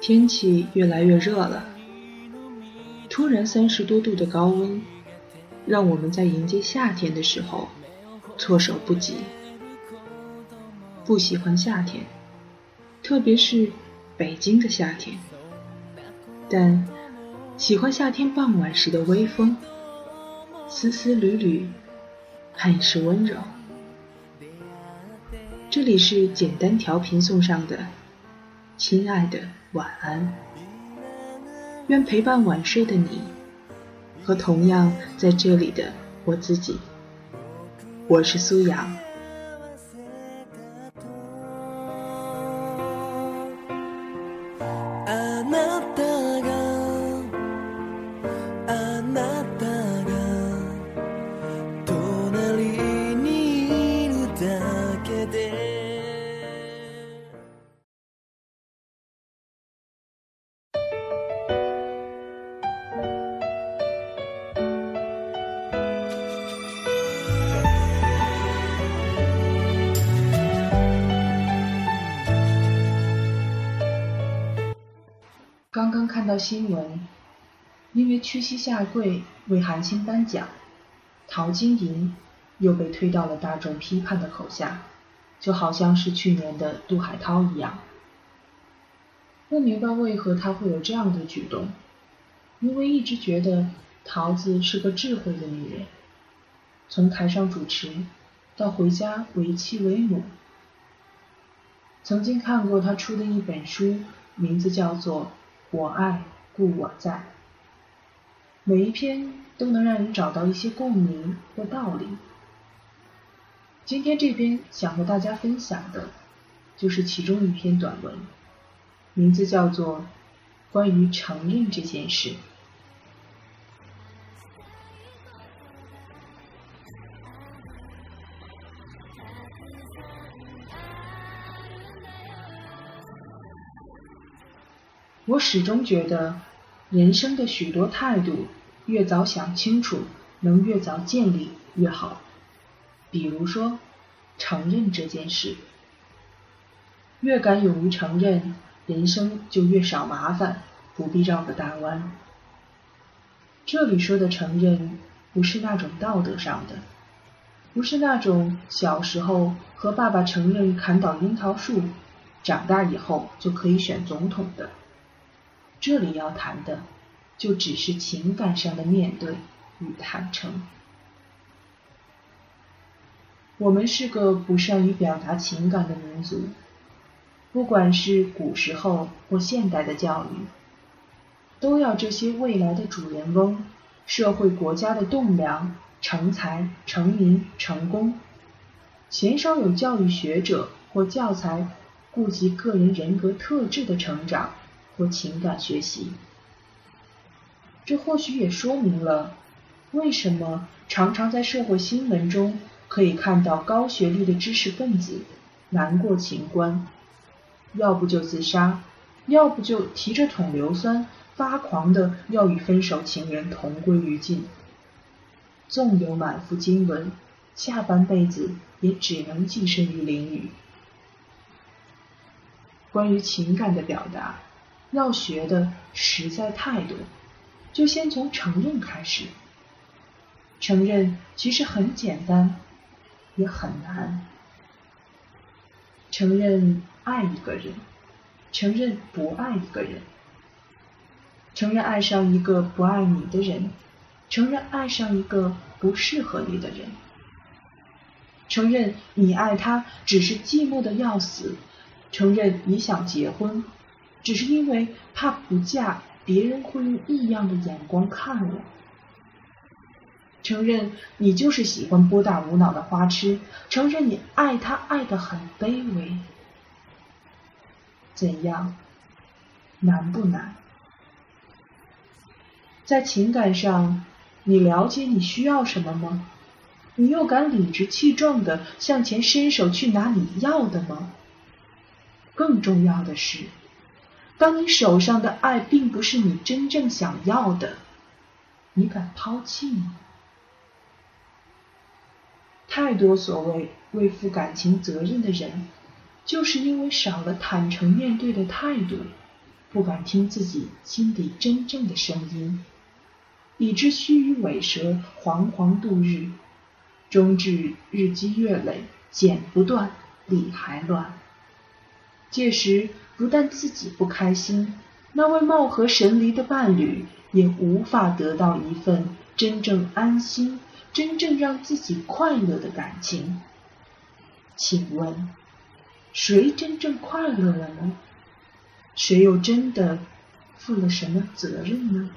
天气越来越热了，突然三十多度的高温，让我们在迎接夏天的时候措手不及。不喜欢夏天，特别是北京的夏天，但喜欢夏天傍晚时的微风，丝丝缕缕，很是温柔。这里是简单调频送上的，亲爱的晚安。愿陪伴晚睡的你，和同样在这里的我自己。我是苏阳。新闻，因为屈膝下跪为韩星颁奖，陶晶莹又被推到了大众批判的口下，就好像是去年的杜海涛一样。不明白为何他会有这样的举动，因为一直觉得桃子是个智慧的女人，从台上主持到回家为妻为母。曾经看过她出的一本书，名字叫做。我爱故我在，每一篇都能让人找到一些共鸣或道理。今天这篇想和大家分享的，就是其中一篇短文，名字叫做《关于承认这件事》。我始终觉得，人生的许多态度，越早想清楚，能越早建立越好。比如说，承认这件事，越敢勇于承认，人生就越少麻烦，不必绕个大弯。这里说的承认，不是那种道德上的，不是那种小时候和爸爸承认砍倒樱桃树，长大以后就可以选总统的。这里要谈的，就只是情感上的面对与坦诚。我们是个不善于表达情感的民族，不管是古时候或现代的教育，都要这些未来的主人翁、社会国家的栋梁成才、成名、成功，鲜少有教育学者或教材顾及个人人格特质的成长。和情感学习，这或许也说明了为什么常常在社会新闻中可以看到高学历的知识分子难过情关，要不就自杀，要不就提着桶硫酸发狂的要与分手情人同归于尽。纵有满腹经纶，下半辈子也只能寄身于淋雨。关于情感的表达。要学的实在太多，就先从承认开始。承认其实很简单，也很难。承认爱一个人，承认不爱一个人，承认爱上一个不爱你的人，承认爱上一个不适合你的人，承认你爱他只是寂寞的要死，承认你想结婚。只是因为怕不嫁，别人会用异样的眼光看我。承认你就是喜欢拨打无脑的花痴，承认你爱他爱得很卑微。怎样？难不难？在情感上，你了解你需要什么吗？你又敢理直气壮的向前伸手去拿你要的吗？更重要的是。当你手上的爱并不是你真正想要的，你敢抛弃吗？太多所谓未负感情责任的人，就是因为少了坦诚面对的态度，不敢听自己心底真正的声音，以致须臾尾蛇，惶惶度日，终至日积月累，剪不断，理还乱。届时不但自己不开心，那位貌合神离的伴侣也无法得到一份真正安心、真正让自己快乐的感情。请问，谁真正快乐了呢？谁又真的负了什么责任呢？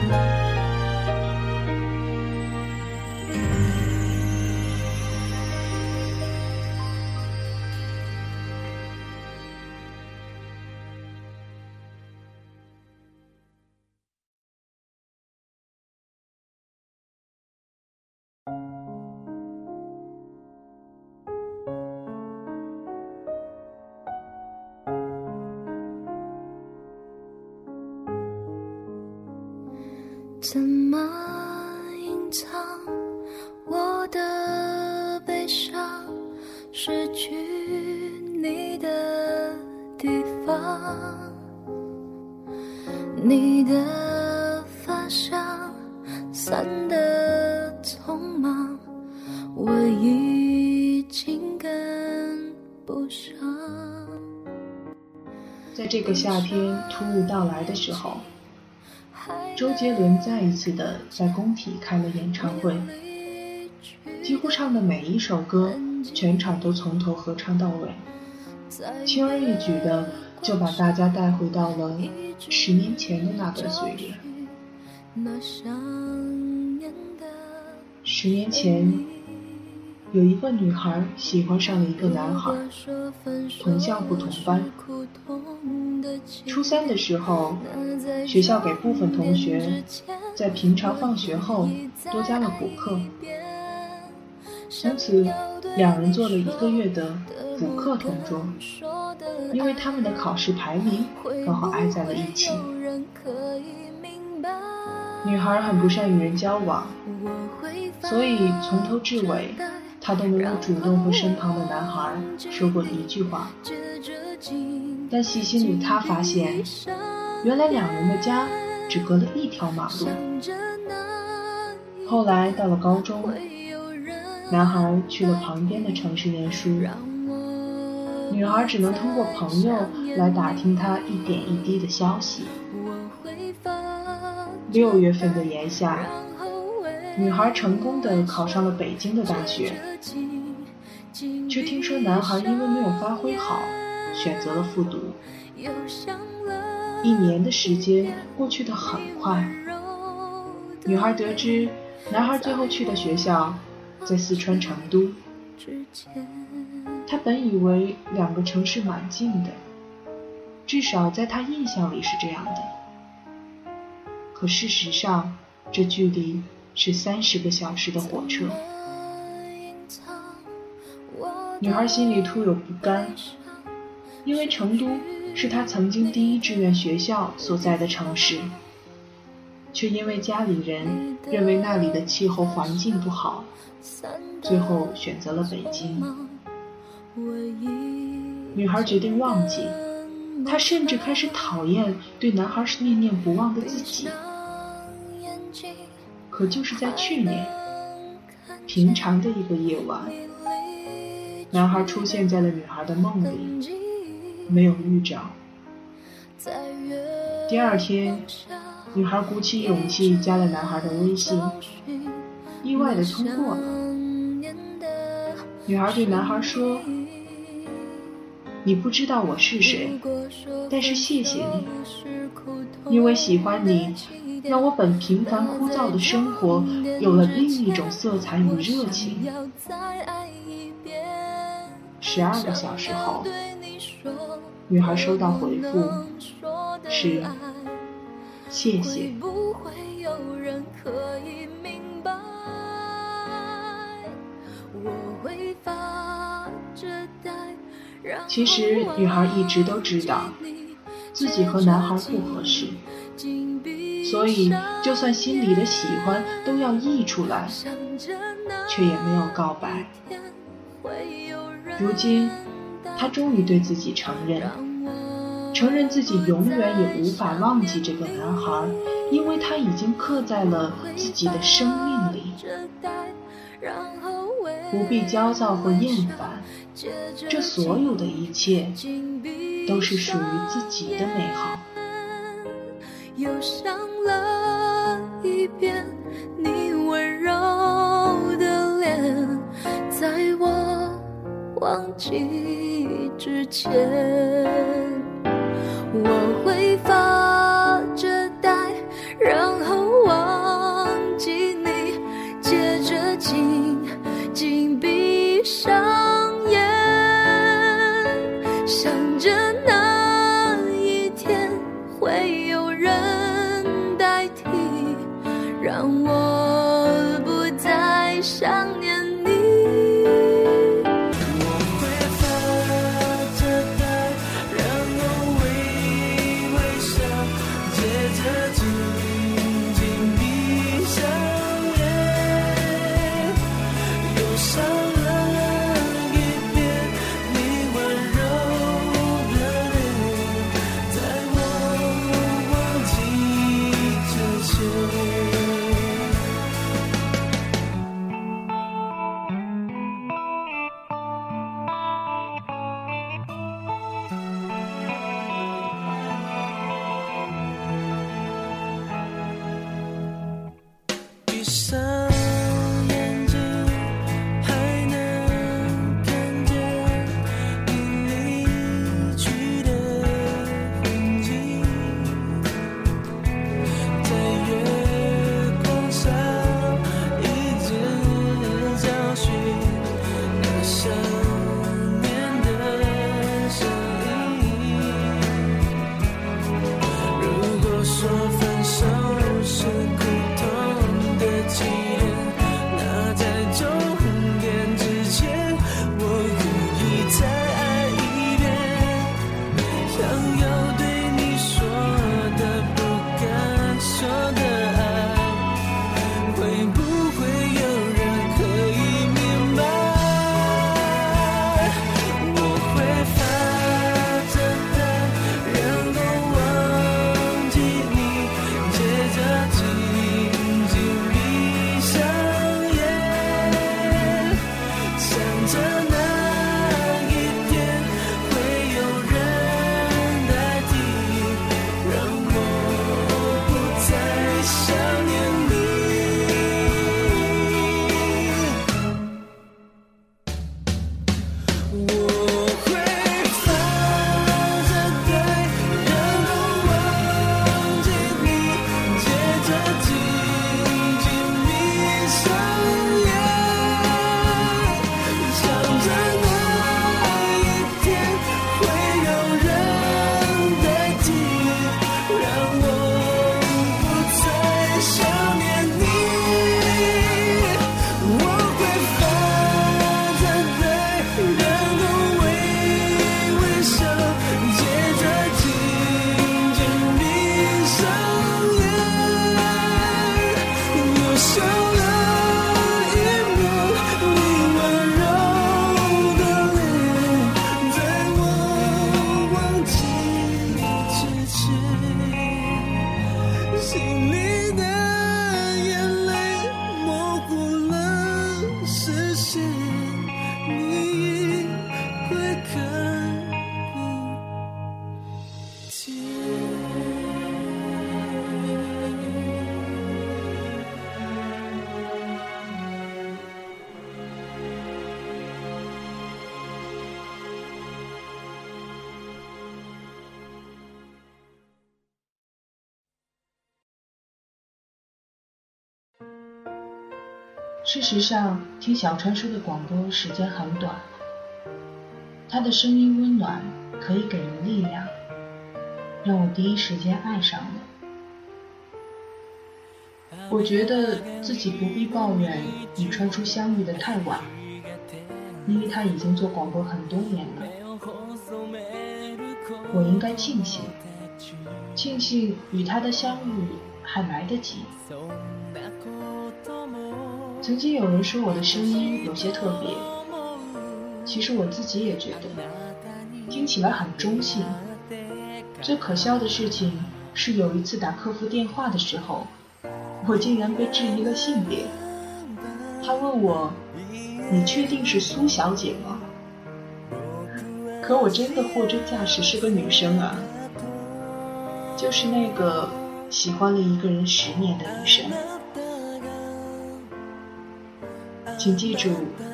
怎藏我的悲伤？失去你的地方，你的发香散的匆忙，我已经跟不上。在这个夏天突如到来的时候。周杰伦再一次的在工体开了演唱会，几乎唱的每一首歌，全场都从头合唱到尾，轻而易举的就把大家带回到了十年前的那段岁月。十年前，有一个女孩喜欢上了一个男孩，同校不同班。初三的时候，学校给部分同学在平常放学后多加了补课，从此两人做了一个月的补课同桌。因为他们的考试排名刚好挨在了一起，女孩很不善与人交往，所以从头至尾，她都没有主动和身旁的男孩说过一句话。但细心的，他发现，原来两人的家只隔了一条马路。后来到了高中，男孩去了旁边的城市念书，女孩只能通过朋友来打听他一点一滴的消息。六月份的炎夏，女孩成功的考上了北京的大学，却听说男孩因为没有发挥好。选择了复读，一年的时间过去的很快。女孩得知男孩最后去的学校在四川成都，她本以为两个城市蛮近的，至少在她印象里是这样的。可事实上，这距离是三十个小时的火车。女孩心里突有不甘。因为成都是她曾经第一志愿学校所在的城市，却因为家里人认为那里的气候环境不好，最后选择了北京。女孩决定忘记，她甚至开始讨厌对男孩是念念不忘的自己。可就是在去年，平常的一个夜晚，男孩出现在了女孩的梦里，没有预兆。第二天，女孩鼓起勇气加了男孩的微信，意外的通过了。女孩对男孩说：“你不知道我是谁，但是谢谢你，因为喜欢你，让我本平凡枯燥的生活有了另一种色彩与热情。”十二个小时后，女孩收到回复是：“谢谢。”其实，女孩一直都知道自己和男孩不合适，所以就算心里的喜欢都要溢出来，却也没有告白。如今，她终于对自己承认，承认自己永远也无法忘记这个男孩，因为他已经刻在了自己的生命里。不必焦躁或厌烦，这所有的一切都是属于自己的美好。又想了一遍你温柔的脸，在我忘记之前，我会发事实上，听小川说的广播时间很短，他的声音温暖，可以给人力量，让我第一时间爱上了。我觉得自己不必抱怨与川初相遇的太晚，因为他已经做广播很多年了。我应该庆幸，庆幸与他的相遇还来得及。曾经有人说我的声音有些特别，其实我自己也觉得，听起来很中性。最可笑的事情是有一次打客服电话的时候，我竟然被质疑了性别。他问我：“你确定是苏小姐吗？”可我真的货真价实是个女生啊，就是那个喜欢了一个人十年的女生。请记住，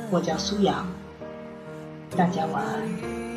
我叫苏阳。大家晚安。